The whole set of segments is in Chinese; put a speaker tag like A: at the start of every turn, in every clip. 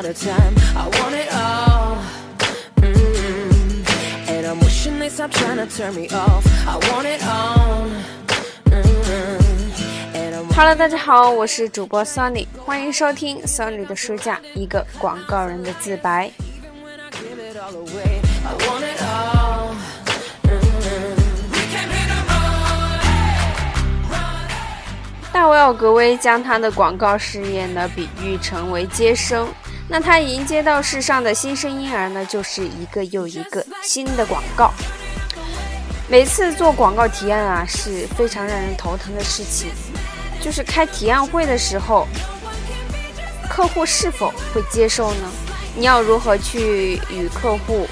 A: amount of time. I want it all. Mm. And I'm wishing they stop trying to turn me off. I want it all. Mm. And I'm
B: Hello，大家好，我是主播 Sunny，欢迎收听 Sunny 的书架，一个广告人的自白。
A: Mm.
B: 大卫奥格威将他的广告事业呢比喻成为接生，那他迎接到世上的新生婴儿呢，就是一个又一个新的广告。每次做广告提案啊，是非常让人头疼的事情。就是开提案会的时候，客户是否会接受呢？你要如何去与客户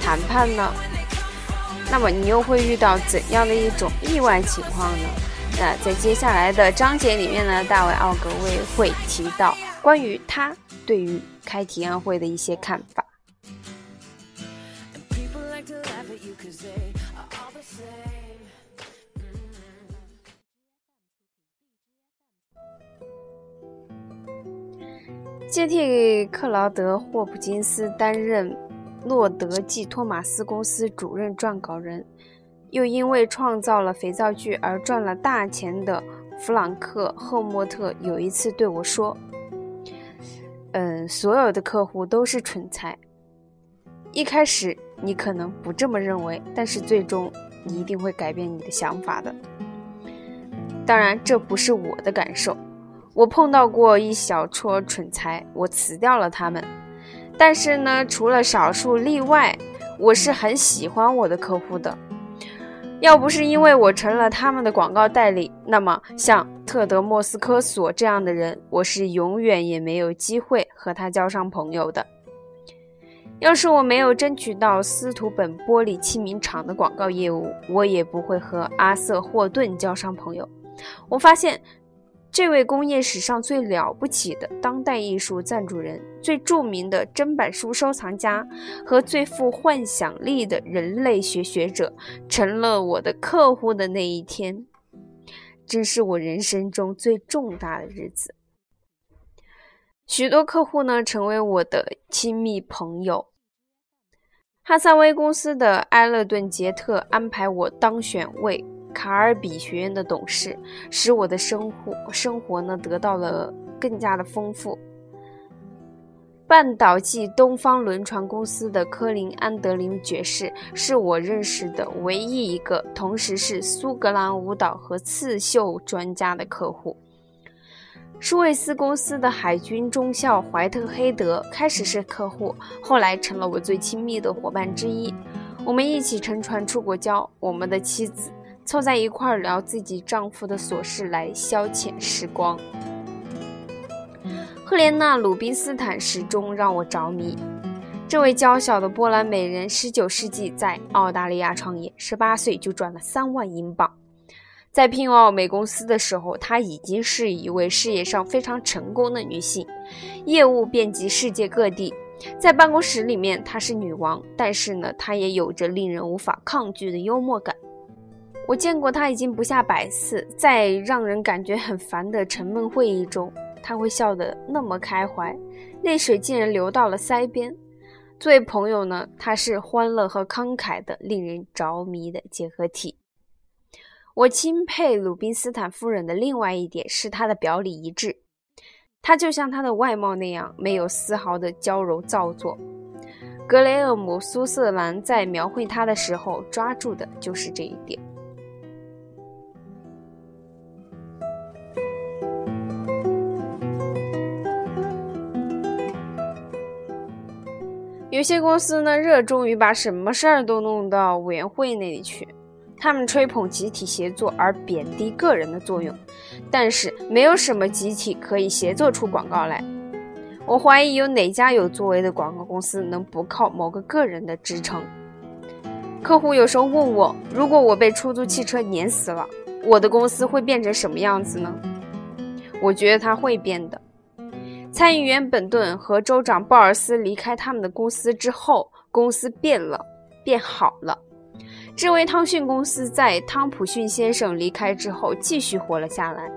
B: 谈判呢？那么你又会遇到怎样的一种意外情况呢？那在接下来的章节里面呢，大卫奥格威会提到关于他对于开提案会的一些看法。接替克劳德·霍普金斯担任洛德季托马斯公司主任撰稿人，又因为创造了肥皂剧而赚了大钱的弗朗克·赫莫特有一次对我说：“嗯，所有的客户都是蠢材。一开始你可能不这么认为，但是最终你一定会改变你的想法的。当然，这不是我的感受。”我碰到过一小撮蠢材，我辞掉了他们。但是呢，除了少数例外，我是很喜欢我的客户的。要不是因为我成了他们的广告代理，那么像特德·莫斯科索这样的人，我是永远也没有机会和他交上朋友的。要是我没有争取到斯图本玻璃器皿厂的广告业务，我也不会和阿瑟·霍顿交上朋友。我发现。这位工业史上最了不起的当代艺术赞助人、最著名的砧板书收藏家和最富幻想力的人类学学者，成了我的客户的那一天，真是我人生中最重大的日子。许多客户呢，成为我的亲密朋友。哈萨威公司的埃勒顿·杰特安排我当选为。卡尔比学院的董事，使我的生活生活呢得到了更加的丰富。半岛暨东方轮船公司的科林安德林爵士是我认识的唯一一个同时是苏格兰舞蹈和刺绣专家的客户。舒维斯公司的海军中校怀特黑德开始是客户，后来成了我最亲密的伙伴之一。我们一起乘船出国交，我们的妻子。凑在一块聊自己丈夫的琐事来消遣时光。赫莲娜·鲁宾斯坦始终让我着迷。这位娇小的波兰美人，19世纪在澳大利亚创业，18岁就赚了3万英镑。在聘用奥美公司的时候，她已经是一位事业上非常成功的女性，业务遍及世界各地。在办公室里面，她是女王，但是呢，她也有着令人无法抗拒的幽默感。我见过他已经不下百次，在让人感觉很烦的沉闷会议中，他会笑得那么开怀，泪水竟然流到了腮边。作为朋友呢，他是欢乐和慷慨的，令人着迷的结合体。我钦佩鲁宾斯坦夫人的另外一点是她的表里一致，她就像她的外貌那样，没有丝毫的娇柔造作。格雷厄姆·苏瑟兰在描绘她的时候，抓住的就是这一点。有些公司呢，热衷于把什么事儿都弄到委员会那里去，他们吹捧集体协作而贬低个人的作用，但是没有什么集体可以协作出广告来。我怀疑有哪家有作为的广告公司能不靠某个个人的支撑？客户有时候问我，如果我被出租汽车碾死了，我的公司会变成什么样子呢？我觉得它会变的。参议员本顿和州长鲍尔斯离开他们的公司之后，公司变了，变好了。这位汤逊公司在汤普逊先生离开之后继续活了下来。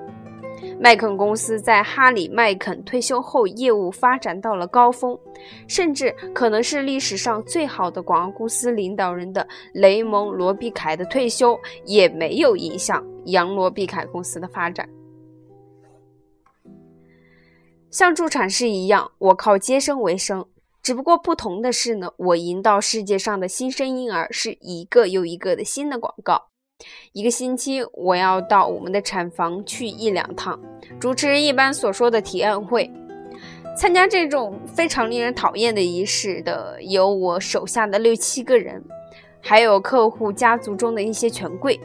B: 麦肯公司在哈里·麦肯退休后，业务发展到了高峰，甚至可能是历史上最好的广告公司领导人的雷蒙·罗比凯的退休也没有影响杨罗比凯公司的发展。像助产士一样，我靠接生为生，只不过不同的是呢，我引导世界上的新生婴儿是一个又一个的新的广告。一个星期，我要到我们的产房去一两趟，主持人一般所说的提案会。参加这种非常令人讨厌的仪式的，有我手下的六七个人，还有客户家族中的一些权贵，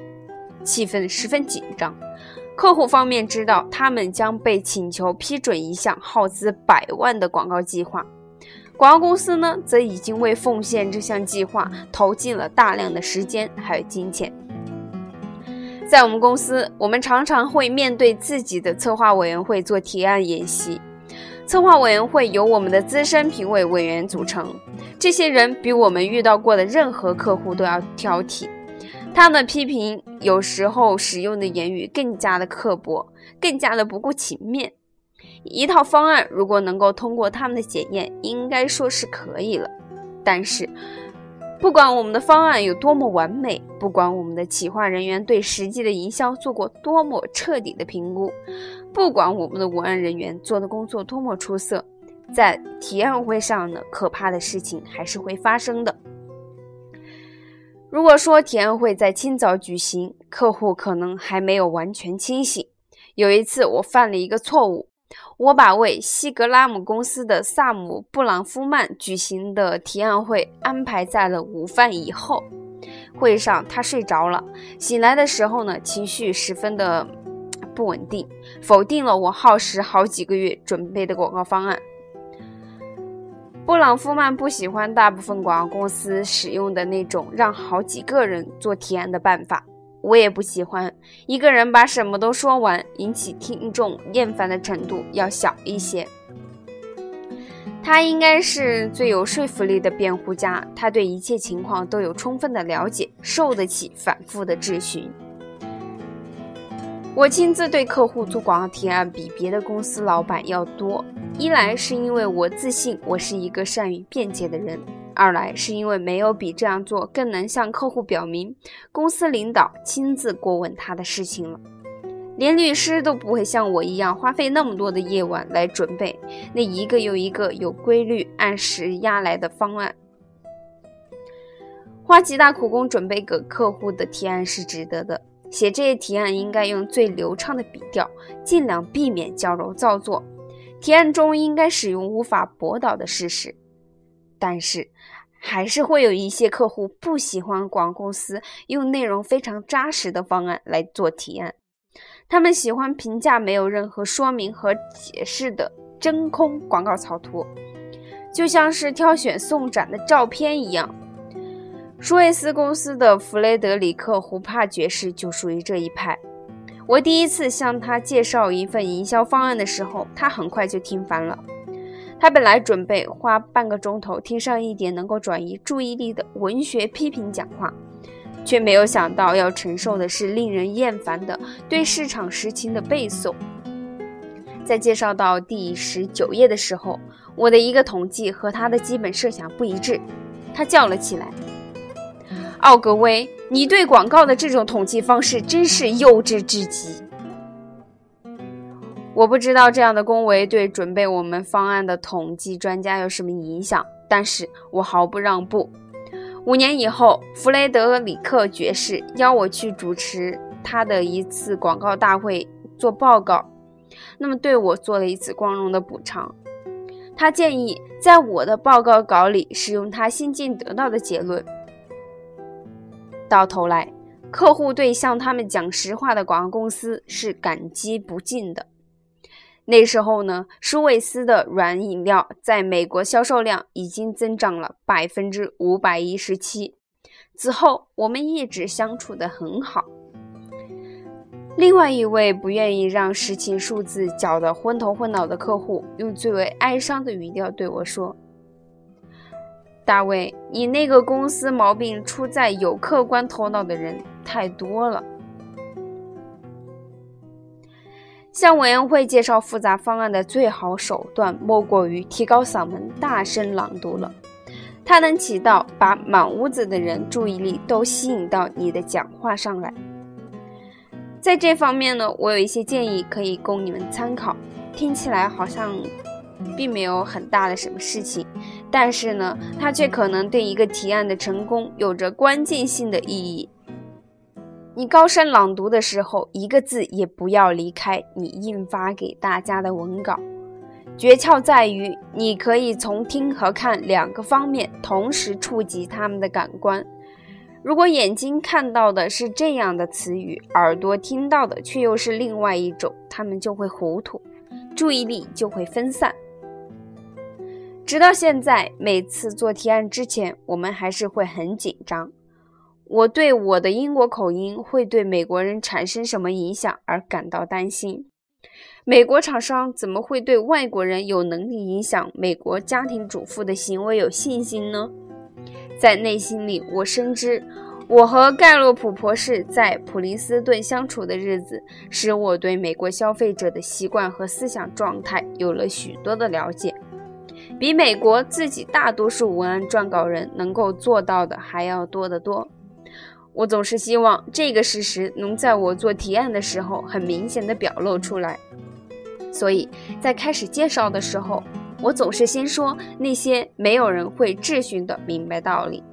B: 气氛十分紧张。客户方面知道，他们将被请求批准一项耗资百万的广告计划，广告公司呢，则已经为奉献这项计划投进了大量的时间还有金钱。在我们公司，我们常常会面对自己的策划委员会做提案演习。策划委员会由我们的资深评委委员组成，这些人比我们遇到过的任何客户都要挑剔。他们的批评有时候使用的言语更加的刻薄，更加的不顾情面。一套方案如果能够通过他们的检验，应该说是可以了。但是，不管我们的方案有多么完美，不管我们的企划人员对实际的营销做过多么彻底的评估，不管我们的文案人员做的工作多么出色，在提案会上呢，可怕的事情还是会发生的。如果说提案会在清早举行，客户可能还没有完全清醒。有一次，我犯了一个错误。我把为西格拉姆公司的萨姆·布朗夫曼举行的提案会安排在了午饭以后。会上，他睡着了。醒来的时候呢，情绪十分的不稳定，否定了我耗时好几个月准备的广告方案。布朗夫曼不喜欢大部分广告公司使用的那种让好几个人做提案的办法。我也不喜欢一个人把什么都说完，引起听众厌烦的程度要小一些。他应该是最有说服力的辩护家，他对一切情况都有充分的了解，受得起反复的质询。我亲自对客户做广告提案比别的公司老板要多，一来是因为我自信我是一个善于辩解的人。二来是因为没有比这样做更能向客户表明公司领导亲自过问他的事情了。连律师都不会像我一样花费那么多的夜晚来准备那一个又一个有规律、按时压来的方案。花极大苦功准备给客户的提案是值得的。写这些提案应该用最流畅的笔调，尽量避免矫揉造作。提案中应该使用无法驳倒的事实。但是，还是会有一些客户不喜欢广告公司用内容非常扎实的方案来做提案，他们喜欢评价没有任何说明和解释的真空广告草图，就像是挑选送展的照片一样。舒维斯公司的弗雷德里克·胡帕爵士就属于这一派。我第一次向他介绍一份营销方案的时候，他很快就听烦了。他本来准备花半个钟头听上一点能够转移注意力的文学批评讲话，却没有想到要承受的是令人厌烦的对市场实情的背诵。在介绍到第十九页的时候，我的一个统计和他的基本设想不一致，他叫了起来：“奥格威，你对广告的这种统计方式真是幼稚至极。”我不知道这样的恭维对准备我们方案的统计专家有什么影响，但是我毫不让步。五年以后，弗雷德里克爵士邀我去主持他的一次广告大会做报告，那么对我做了一次光荣的补偿。他建议在我的报告稿里使用他新近得到的结论。到头来，客户对向他们讲实话的广告公司是感激不尽的。那时候呢，舒维斯的软饮料在美国销售量已经增长了百分之五百一十七。此后，我们一直相处得很好。另外一位不愿意让实情数字搅得昏头昏脑的客户，用最为哀伤的语调对我说：“大卫，你那个公司毛病出在有客观头脑的人太多了。”向委员会介绍复杂方案的最好手段，莫过于提高嗓门，大声朗读了。它能起到把满屋子的人注意力都吸引到你的讲话上来。在这方面呢，我有一些建议可以供你们参考。听起来好像并没有很大的什么事情，但是呢，它却可能对一个提案的成功有着关键性的意义。你高声朗读的时候，一个字也不要离开你印发给大家的文稿。诀窍在于，你可以从听和看两个方面同时触及他们的感官。如果眼睛看到的是这样的词语，耳朵听到的却又是另外一种，他们就会糊涂，注意力就会分散。直到现在，每次做提案之前，我们还是会很紧张。我对我的英国口音会对美国人产生什么影响而感到担心。美国厂商怎么会对外国人有能力影响美国家庭主妇的行为有信心呢？在内心里，我深知我和盖洛普博士在普林斯顿相处的日子，使我对美国消费者的习惯和思想状态有了许多的了解，比美国自己大多数文案撰稿人能够做到的还要多得多。我总是希望这个事实能在我做提案的时候很明显的表露出来，所以在开始介绍的时候，我总是先说那些没有人会质询的明白道理，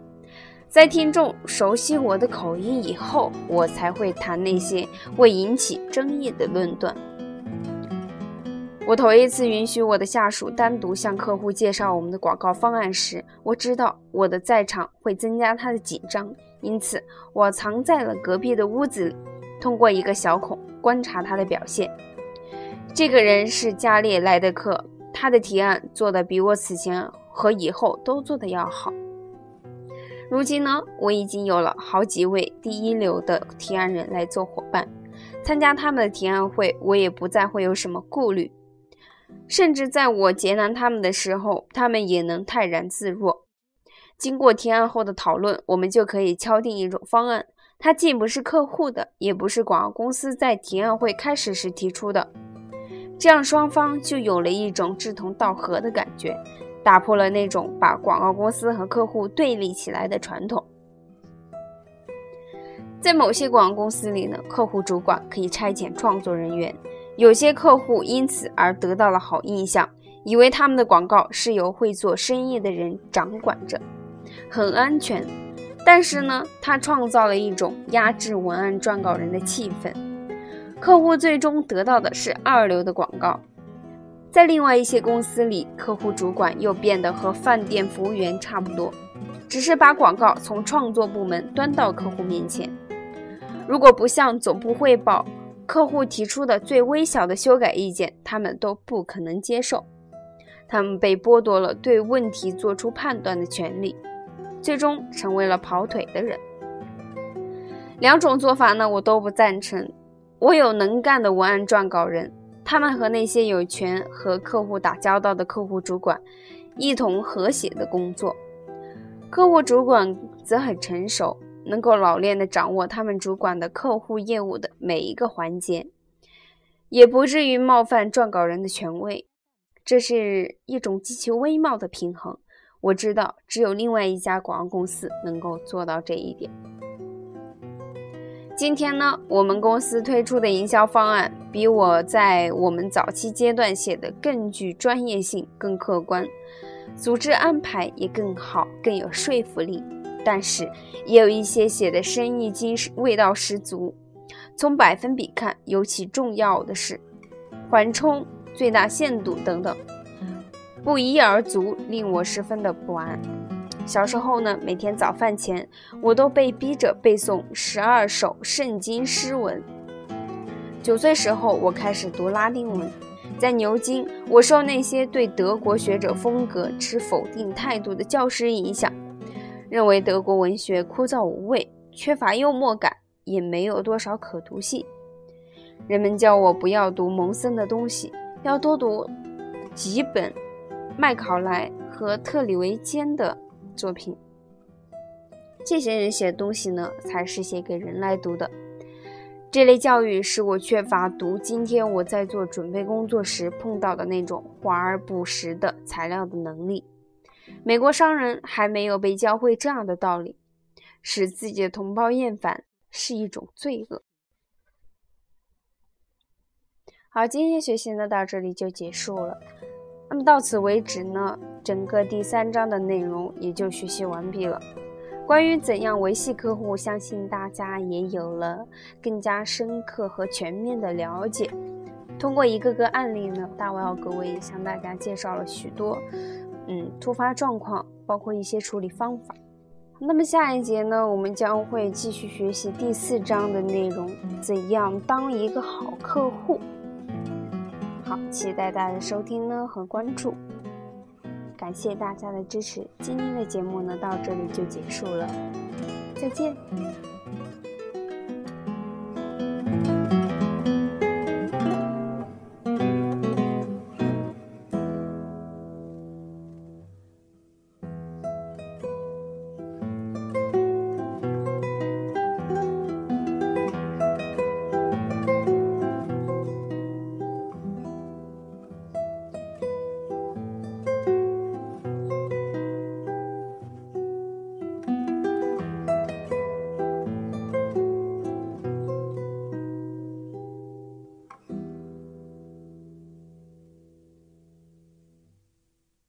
B: 在听众熟悉我的口音以后，我才会谈那些会引起争议的论断。我头一次允许我的下属单独向客户介绍我们的广告方案时，我知道我的在场会增加他的紧张。因此，我藏在了隔壁的屋子里，通过一个小孔观察他的表现。这个人是加列莱德克，他的提案做得比我此前和以后都做得要好。如今呢，我已经有了好几位第一流的提案人来做伙伴，参加他们的提案会，我也不再会有什么顾虑，甚至在我劫难他们的时候，他们也能泰然自若。经过提案后的讨论，我们就可以敲定一种方案。它既不是客户的，也不是广告公司在提案会开始时提出的。这样双方就有了一种志同道合的感觉，打破了那种把广告公司和客户对立起来的传统。在某些广告公司里呢，客户主管可以差遣创作人员，有些客户因此而得到了好印象，以为他们的广告是由会做生意的人掌管着。很安全，但是呢，他创造了一种压制文案撰稿人的气氛，客户最终得到的是二流的广告。在另外一些公司里，客户主管又变得和饭店服务员差不多，只是把广告从创作部门端到客户面前。如果不向总部汇报客户提出的最微小的修改意见，他们都不可能接受，他们被剥夺了对问题做出判断的权利。最终成为了跑腿的人。两种做法呢，我都不赞成。我有能干的文案撰稿人，他们和那些有权和客户打交道的客户主管一同和谐的工作。客户主管则很成熟，能够老练地掌握他们主管的客户业务的每一个环节，也不至于冒犯撰稿人的权威。这是一种极其微妙的平衡。我知道，只有另外一家广告公司能够做到这一点。今天呢，我们公司推出的营销方案比我在我们早期阶段写的更具专业性、更客观，组织安排也更好、更有说服力。但是，也有一些写的生意经、味道十足。从百分比看，尤其重要的是缓冲、最大限度等等。不一而足，令我十分的不安。小时候呢，每天早饭前，我都被逼着背诵十二首圣经诗文。九岁时候，我开始读拉丁文。在牛津，我受那些对德国学者风格持否定态度的教师影响，认为德国文学枯燥无味，缺乏幽默感，也没有多少可读性。人们叫我不要读蒙森的东西，要多读几本。麦考莱和特里维坚的作品，这些人写的东西呢，才是写给人来读的。这类教育使我缺乏读今天我在做准备工作时碰到的那种华而不实的材料的能力。美国商人还没有被教会这样的道理：使自己的同胞厌烦是一种罪恶。好，今天学习呢到这里就结束了。那么到此为止呢，整个第三章的内容也就学习完毕了。关于怎样维系客户，相信大家也有了更加深刻和全面的了解。通过一个个案例呢，大王各位也向大家介绍了许多，嗯，突发状况，包括一些处理方法。那么下一节呢，我们将会继续学习第四章的内容，怎样当一个好客户。好，期待大家的收听呢和关注。感谢大家的支持，今天的节目呢到这里就结束了，再见。